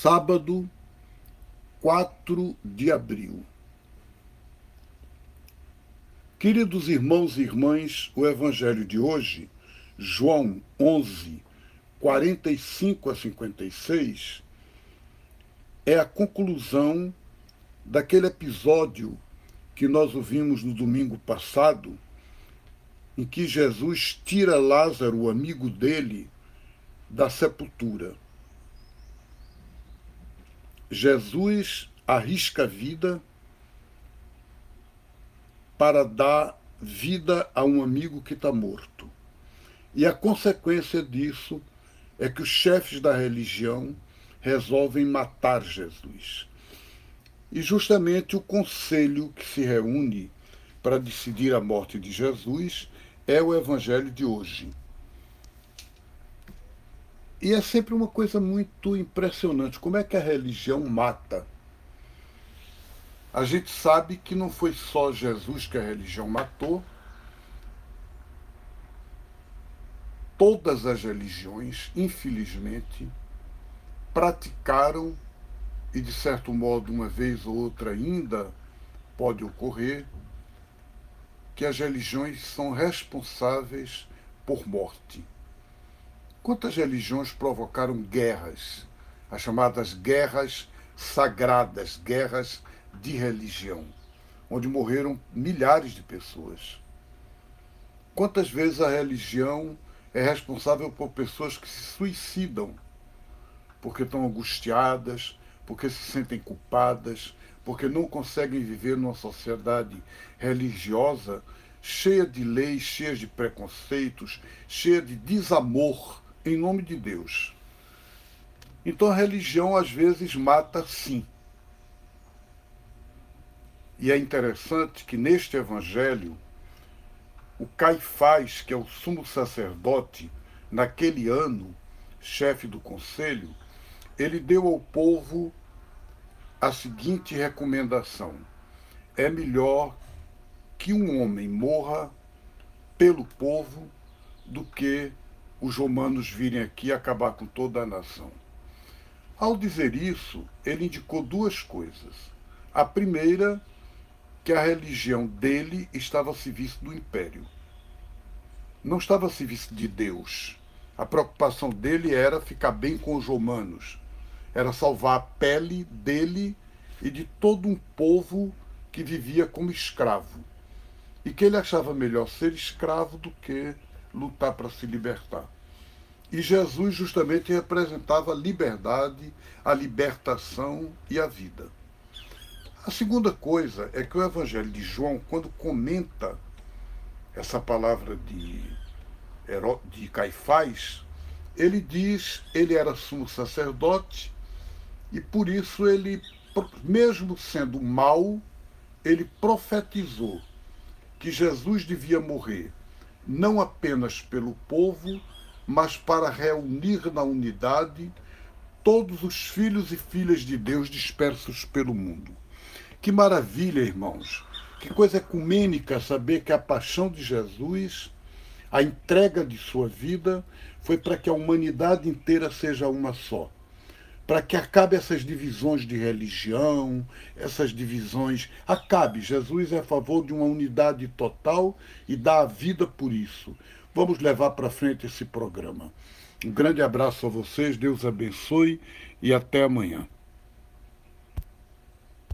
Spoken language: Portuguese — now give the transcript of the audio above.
sábado, 4 de abril. Queridos irmãos e irmãs, o evangelho de hoje, João 11, 45 a 56, é a conclusão daquele episódio que nós ouvimos no domingo passado, em que Jesus tira Lázaro, o amigo dele, da sepultura. Jesus arrisca a vida para dar vida a um amigo que está morto. E a consequência disso é que os chefes da religião resolvem matar Jesus. E justamente o conselho que se reúne para decidir a morte de Jesus é o evangelho de hoje. E é sempre uma coisa muito impressionante como é que a religião mata. A gente sabe que não foi só Jesus que a religião matou. Todas as religiões, infelizmente, praticaram, e de certo modo, uma vez ou outra ainda pode ocorrer, que as religiões são responsáveis por morte. Quantas religiões provocaram guerras, as chamadas guerras sagradas, guerras de religião, onde morreram milhares de pessoas? Quantas vezes a religião é responsável por pessoas que se suicidam porque estão angustiadas, porque se sentem culpadas, porque não conseguem viver numa sociedade religiosa cheia de leis, cheia de preconceitos, cheia de desamor em nome de Deus. Então a religião às vezes mata sim. E é interessante que neste evangelho, o Caifás, que é o sumo sacerdote, naquele ano, chefe do conselho, ele deu ao povo a seguinte recomendação: é melhor que um homem morra pelo povo do que os romanos virem aqui acabar com toda a nação. Ao dizer isso, ele indicou duas coisas. A primeira, que a religião dele estava a serviço do império. Não estava a serviço de Deus. A preocupação dele era ficar bem com os romanos, era salvar a pele dele e de todo um povo que vivia como escravo. E que ele achava melhor ser escravo do que lutar para se libertar. E Jesus justamente representava a liberdade, a libertação e a vida. A segunda coisa é que o Evangelho de João, quando comenta essa palavra de, de Caifás, ele diz ele era sumo sacerdote e por isso ele, mesmo sendo mau, ele profetizou que Jesus devia morrer não apenas pelo povo, mas para reunir na unidade todos os filhos e filhas de Deus dispersos pelo mundo. Que maravilha, irmãos! Que coisa ecumênica saber que a paixão de Jesus, a entrega de sua vida, foi para que a humanidade inteira seja uma só para que acabe essas divisões de religião, essas divisões. Acabe. Jesus é a favor de uma unidade total e dá a vida por isso. Vamos levar para frente esse programa. Um grande abraço a vocês, Deus abençoe e até amanhã.